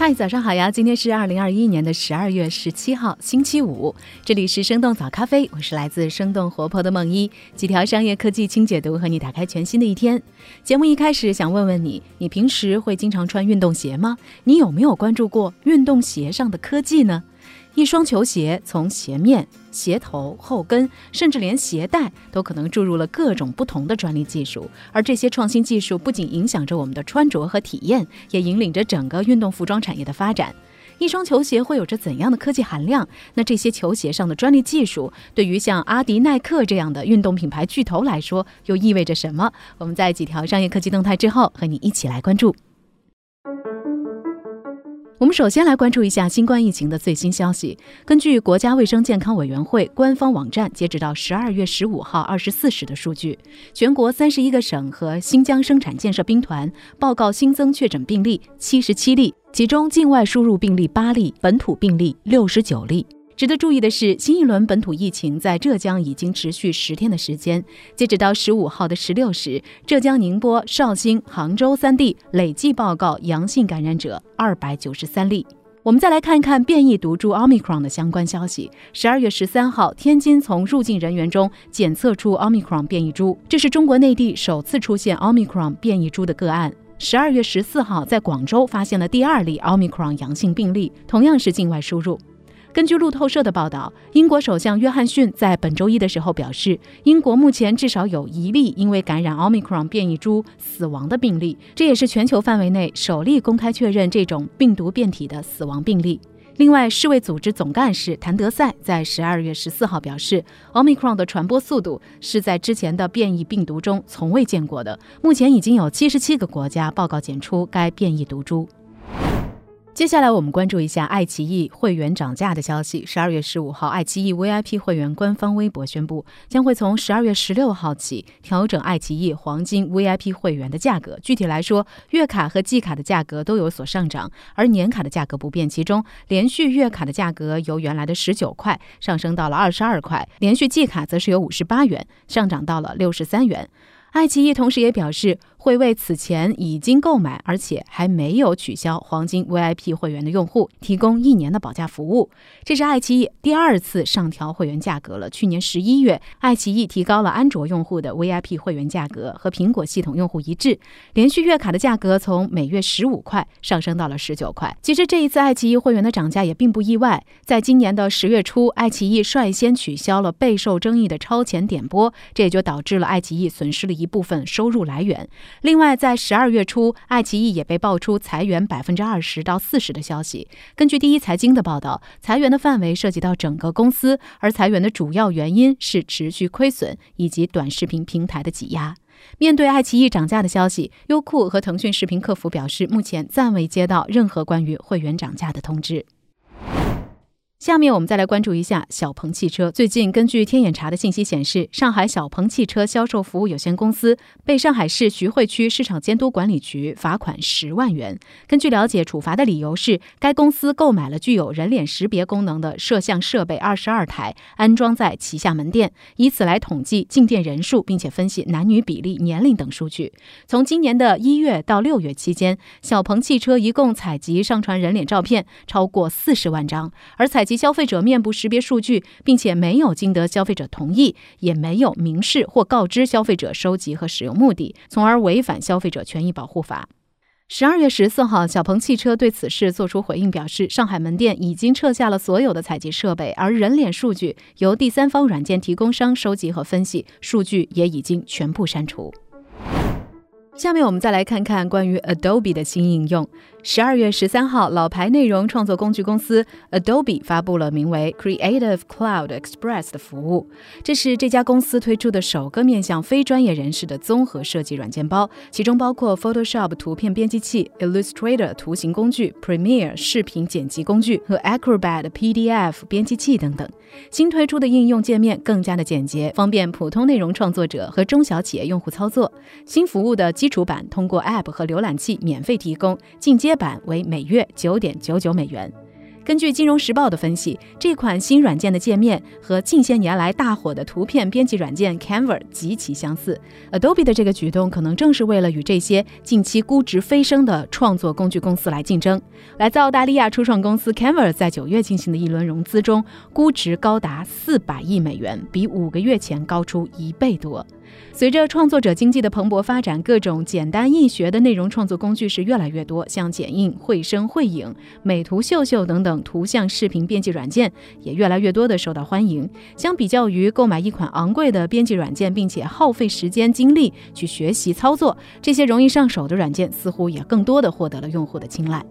嗨，早上好呀！今天是二零二一年的十二月十七号，星期五。这里是生动早咖啡，我是来自生动活泼的梦一，几条商业科技轻解读，和你打开全新的一天。节目一开始想问问你，你平时会经常穿运动鞋吗？你有没有关注过运动鞋上的科技呢？一双球鞋从鞋面、鞋头、后跟，甚至连鞋带，都可能注入了各种不同的专利技术。而这些创新技术不仅影响着我们的穿着和体验，也引领着整个运动服装产业的发展。一双球鞋会有着怎样的科技含量？那这些球鞋上的专利技术，对于像阿迪、耐克这样的运动品牌巨头来说，又意味着什么？我们在几条商业科技动态之后，和你一起来关注。我们首先来关注一下新冠疫情的最新消息。根据国家卫生健康委员会官方网站，截止到十二月十五号二十四时的数据，全国三十一个省和新疆生产建设兵团报告新增确诊病例七十七例，其中境外输入病例八例，本土病例六十九例。值得注意的是，新一轮本土疫情在浙江已经持续十天的时间。截止到十五号的十六时，浙江宁波、绍兴、杭州三地累计报告阳性感染者二百九十三例。我们再来看一看变异毒株 Omicron 的相关消息。十二月十三号，天津从入境人员中检测出 Omicron 变异株，这是中国内地首次出现 Omicron 变异株的个案。十二月十四号，在广州发现了第二例 Omicron 阳性病例，同样是境外输入。根据路透社的报道，英国首相约翰逊在本周一的时候表示，英国目前至少有一例因为感染奥密克戎变异株死亡的病例，这也是全球范围内首例公开确认这种病毒变体的死亡病例。另外，世卫组织总干事谭德赛在十二月十四号表示，奥密克戎的传播速度是在之前的变异病毒中从未见过的。目前已经有七十七个国家报告检出该变异毒株。接下来我们关注一下爱奇艺会员涨价的消息。十二月十五号，爱奇艺 VIP 会员官方微博宣布，将会从十二月十六号起调整爱奇艺黄金 VIP 会员的价格。具体来说，月卡和季卡的价格都有所上涨，而年卡的价格不变。其中，连续月卡的价格由原来的十九块上升到了二十二块，连续季卡则是由五十八元上涨到了六十三元。爱奇艺同时也表示，会为此前已经购买而且还没有取消黄金 VIP 会员的用户提供一年的保价服务。这是爱奇艺第二次上调会员价格了。去年十一月，爱奇艺提高了安卓用户的 VIP 会员价格，和苹果系统用户一致。连续月卡的价格从每月十五块上升到了十九块。其实这一次爱奇艺会员的涨价也并不意外。在今年的十月初，爱奇艺率先取消了备受争议的超前点播，这也就导致了爱奇艺损失了一部分收入来源。另外，在十二月初，爱奇艺也被爆出裁员百分之二十到四十的消息。根据第一财经的报道，裁员的范围涉及到整个公司，而裁员的主要原因是持续亏损以及短视频平台的挤压。面对爱奇艺涨价的消息，优酷和腾讯视频客服表示，目前暂未接到任何关于会员涨价的通知。下面我们再来关注一下小鹏汽车。最近，根据天眼查的信息显示，上海小鹏汽车销售服务有限公司被上海市徐汇区市场监督管理局罚款十万元。根据了解，处罚的理由是该公司购买了具有人脸识别功能的摄像设备二十二台，安装在旗下门店，以此来统计进店人数，并且分析男女比例、年龄等数据。从今年的一月到六月期间，小鹏汽车一共采集上传人脸照片超过四十万张，而采及消费者面部识别数据，并且没有经得消费者同意，也没有明示或告知消费者收集和使用目的，从而违反消费者权益保护法。十二月十四号，小鹏汽车对此事作出回应，表示上海门店已经撤下了所有的采集设备，而人脸数据由第三方软件提供商收集和分析，数据也已经全部删除。下面我们再来看看关于 Adobe 的新应用。十二月十三号，老牌内容创作工具公司 Adobe 发布了名为 Creative Cloud Express 的服务。这是这家公司推出的首个面向非专业人士的综合设计软件包，其中包括 Photoshop 图片编辑器、Illustrator 图形工具、Premiere 视频剪辑工具和 Acrobat PDF 编辑器等等。新推出的应用界面更加的简洁，方便普通内容创作者和中小企业用户操作。新服务的基基础版通过 App 和浏览器免费提供，进阶。版为每月九点九九美元。根据《金融时报》的分析，这款新软件的界面和近些年来大火的图片编辑软件 Canva 极其相似。Adobe 的这个举动可能正是为了与这些近期估值飞升的创作工具公司来竞争。来自澳大利亚初创公司 Canva 在九月进行的一轮融资中，估值高达四百亿美元，比五个月前高出一倍多。随着创作者经济的蓬勃发展，各种简单易学的内容创作工具是越来越多，像剪映、绘声、绘影、美图秀秀等等图像视频编辑软件也越来越多的受到欢迎。相比较于购买一款昂贵的编辑软件，并且耗费时间精力去学习操作，这些容易上手的软件似乎也更多的获得了用户的青睐。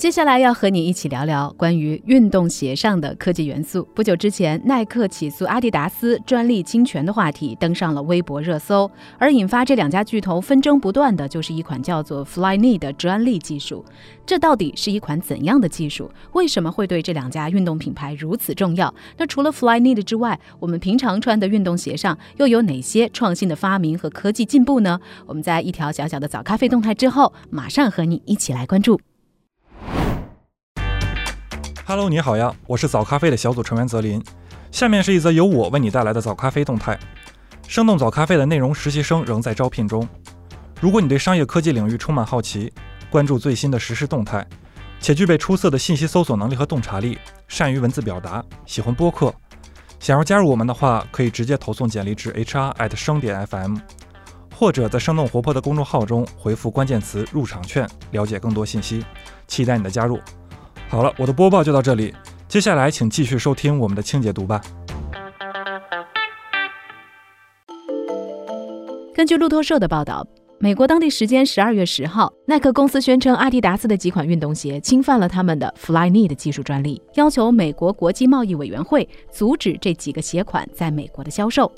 接下来要和你一起聊聊关于运动鞋上的科技元素。不久之前，耐克起诉阿迪达斯专利侵权的话题登上了微博热搜，而引发这两家巨头纷争不断的就是一款叫做 Flyknit 的专利技术。这到底是一款怎样的技术？为什么会对这两家运动品牌如此重要？那除了 Flyknit 之外，我们平常穿的运动鞋上又有哪些创新的发明和科技进步呢？我们在一条小小的早咖啡动态之后，马上和你一起来关注。Hello，你好呀，我是早咖啡的小组成员泽林。下面是一则由我为你带来的早咖啡动态。生动早咖啡的内容实习生仍在招聘中。如果你对商业科技领域充满好奇，关注最新的实时动态，且具备出色的信息搜索能力和洞察力，善于文字表达，喜欢播客，想要加入我们的话，可以直接投送简历至 HR@ 生点 FM，或者在生动活泼的公众号中回复关键词“入场券”了解更多信息。期待你的加入。好了，我的播报就到这里。接下来，请继续收听我们的清解读吧。根据路透社的报道，美国当地时间十二月十号，耐克公司宣称阿迪达斯的几款运动鞋侵犯了他们的 Flyknit 技术专利，要求美国国际贸易委员会阻止这几个鞋款在美国的销售。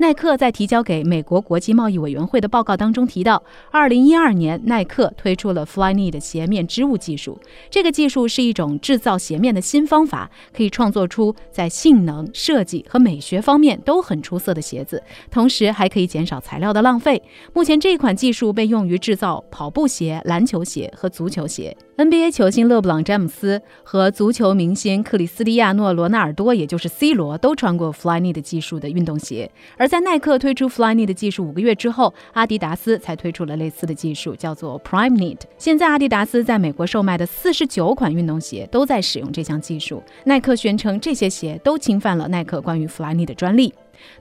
耐克在提交给美国国际贸易委员会的报告当中提到，二零一二年耐克推出了 Flyknit 鞋面织物技术。这个技术是一种制造鞋面的新方法，可以创作出在性能、设计和美学方面都很出色的鞋子，同时还可以减少材料的浪费。目前这款技术被用于制造跑步鞋、篮球鞋和足球鞋。NBA 球星勒布朗·詹姆斯和足球明星克里斯蒂亚诺·罗纳尔多，也就是 C 罗，都穿过 Flyknit 技术的运动鞋。而在耐克推出 Flyknit 技术五个月之后，阿迪达斯才推出了类似的技术，叫做 PrimeKnit。现在，阿迪达斯在美国售卖的四十九款运动鞋都在使用这项技术。耐克宣称这些鞋都侵犯了耐克关于 Flyknit 的专利。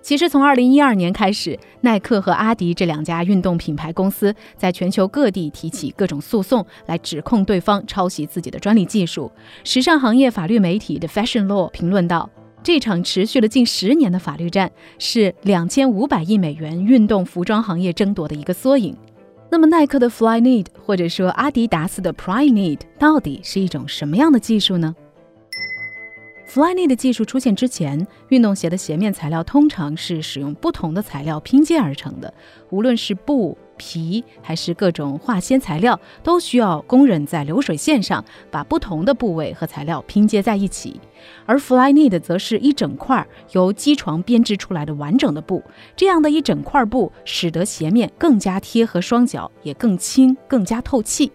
其实，从二零一二年开始，耐克和阿迪这两家运动品牌公司在全球各地提起各种诉讼，来指控对方抄袭自己的专利技术。时尚行业法律媒体的 Fashion Law 评论道：“这场持续了近十年的法律战，是两千五百亿美元运动服装行业争夺的一个缩影。”那么，耐克的 Flyknit 或者说阿迪达斯的 PrimeKnit 到底是一种什么样的技术呢？Flyknit 技术出现之前，运动鞋的鞋面材料通常是使用不同的材料拼接而成的。无论是布、皮还是各种化纤材料，都需要工人在流水线上把不同的部位和材料拼接在一起。而 Flyknit 则是一整块由机床编织出来的完整的布。这样的一整块布，使得鞋面更加贴合双脚，也更轻、更加透气。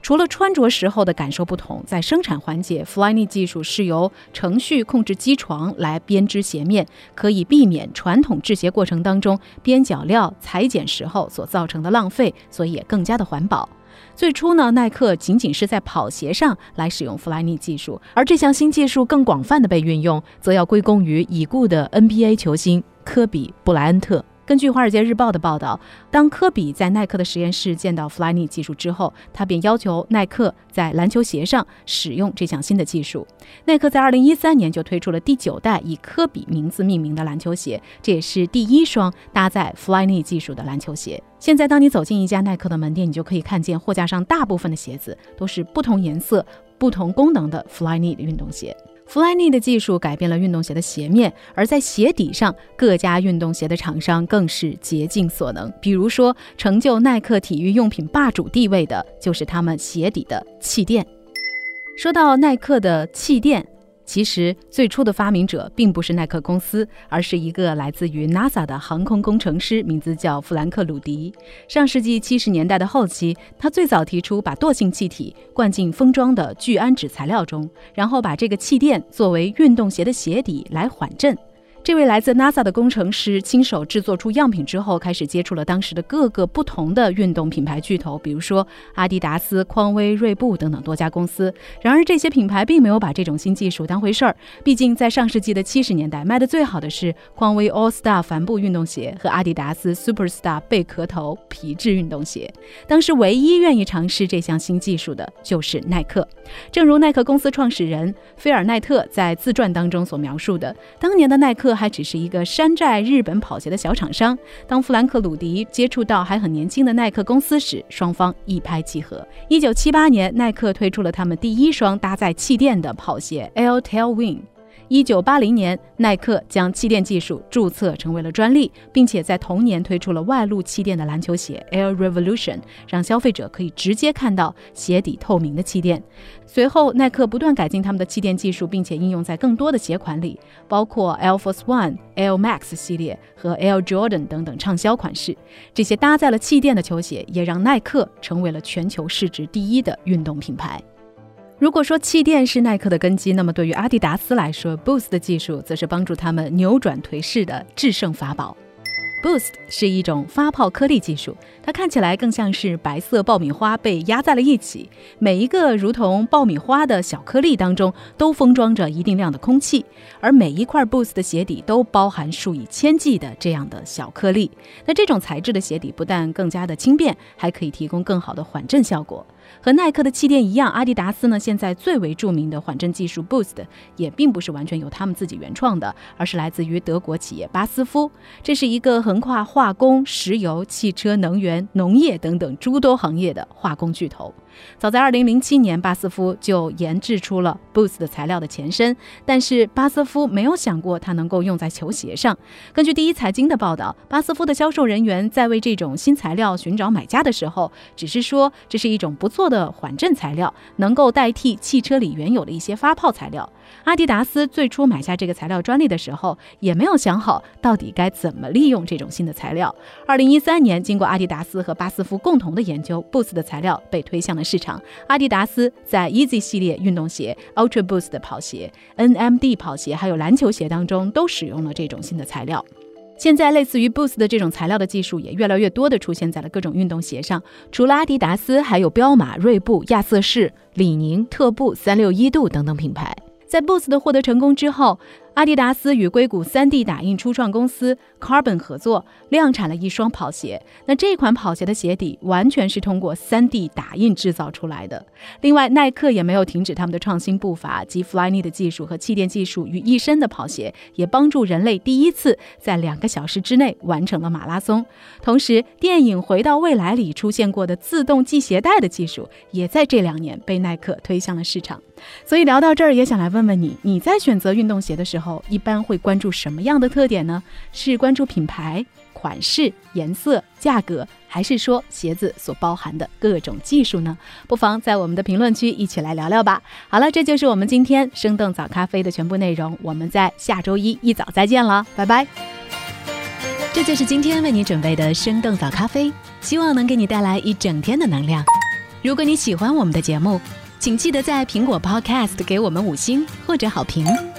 除了穿着时候的感受不同，在生产环节，Flyknit 技术是由程序控制机床来编织鞋面，可以避免传统制鞋过程当中边角料裁剪时候所造成的浪费，所以也更加的环保。最初呢，耐克仅仅是在跑鞋上来使用 Flyknit 技术，而这项新技术更广泛的被运用，则要归功于已故的 NBA 球星科比布莱恩特。根据《华尔街日报》的报道，当科比在耐克的实验室见到 Flyknit 技术之后，他便要求耐克在篮球鞋上使用这项新的技术。耐克在2013年就推出了第九代以科比名字命名的篮球鞋，这也是第一双搭载 Flyknit 技术的篮球鞋。现在，当你走进一家耐克的门店，你就可以看见货架上大部分的鞋子都是不同颜色、不同功能的 Flyknit 运动鞋。Flynn 的技术改变了运动鞋的鞋面，而在鞋底上，各家运动鞋的厂商更是竭尽所能。比如说，成就耐克体育用品霸主地位的，就是他们鞋底的气垫。说到耐克的气垫。其实最初的发明者并不是耐克公司，而是一个来自于 NASA 的航空工程师，名字叫弗兰克·鲁迪。上世纪七十年代的后期，他最早提出把惰性气体灌进封装的聚氨酯材料中，然后把这个气垫作为运动鞋的鞋底来缓震。这位来自 NASA 的工程师亲手制作出样品之后，开始接触了当时的各个不同的运动品牌巨头，比如说阿迪达斯、匡威、锐步等等多家公司。然而，这些品牌并没有把这种新技术当回事儿。毕竟，在上世纪的七十年代，卖的最好的是匡威 All Star 帆布运动鞋和阿迪达斯 Superstar 贝壳头皮质运动鞋。当时唯一愿意尝试这项新技术的就是耐克。正如耐克公司创始人菲尔奈特在自传当中所描述的，当年的耐克。还只是一个山寨日本跑鞋的小厂商。当弗兰克·鲁迪接触到还很年轻的耐克公司时，双方一拍即合。一九七八年，耐克推出了他们第一双搭载气垫的跑鞋 Air Tailwind。一九八零年，耐克将气垫技术注册成为了专利，并且在同年推出了外露气垫的篮球鞋 Air Revolution，让消费者可以直接看到鞋底透明的气垫。随后，耐克不断改进他们的气垫技术，并且应用在更多的鞋款里，包括 Air Force One、Air Max 系列和 Air Jordan 等等畅销款式。这些搭载了气垫的球鞋，也让耐克成为了全球市值第一的运动品牌。如果说气垫是耐克的根基，那么对于阿迪达斯来说，Boost 的技术则是帮助他们扭转颓势的制胜法宝。Boost 是一种发泡颗粒技术，它看起来更像是白色爆米花被压在了一起，每一个如同爆米花的小颗粒当中都封装着一定量的空气，而每一块 Boost 的鞋底都包含数以千计的这样的小颗粒。那这种材质的鞋底不但更加的轻便，还可以提供更好的缓震效果。和耐克的气垫一样，阿迪达斯呢现在最为著名的缓震技术 Boost 也并不是完全由他们自己原创的，而是来自于德国企业巴斯夫。这是一个横跨化工、石油、汽车、能源、农业等等诸多行业的化工巨头。早在2007年，巴斯夫就研制出了 Boost 材料的前身，但是巴斯夫没有想过它能够用在球鞋上。根据第一财经的报道，巴斯夫的销售人员在为这种新材料寻找买家的时候，只是说这是一种不错的缓震材料，能够代替汽车里原有的一些发泡材料。阿迪达斯最初买下这个材料专利的时候，也没有想好到底该怎么利用这种新的材料。2013年，经过阿迪达斯和巴斯夫共同的研究，Boost 的材料被推向了。市场，阿迪达斯在 Easy 系列运动鞋、Ultra Boost 的跑鞋、NMD 跑鞋还有篮球鞋当中都使用了这种新的材料。现在，类似于 Boost 的这种材料的技术也越来越多的出现在了各种运动鞋上。除了阿迪达斯，还有彪马、锐步、亚瑟士、李宁、特步、三六一度等等品牌。在 Boost 获得成功之后，阿迪达斯与硅谷 3D 打印初创公司 Carbon 合作，量产了一双跑鞋。那这款跑鞋的鞋底完全是通过 3D 打印制造出来的。另外，耐克也没有停止他们的创新步伐，集 Flyknit 技术和气垫技术于一身的跑鞋，也帮助人类第一次在两个小时之内完成了马拉松。同时，电影《回到未来》里出现过的自动系鞋带的技术，也在这两年被耐克推向了市场。所以聊到这儿，也想来问问你：你在选择运动鞋的时候候？一般会关注什么样的特点呢？是关注品牌、款式、颜色、价格，还是说鞋子所包含的各种技术呢？不妨在我们的评论区一起来聊聊吧。好了，这就是我们今天生动早咖啡的全部内容。我们在下周一一早再见了，拜拜。这就是今天为你准备的生动早咖啡，希望能给你带来一整天的能量。如果你喜欢我们的节目，请记得在苹果 Podcast 给我们五星或者好评。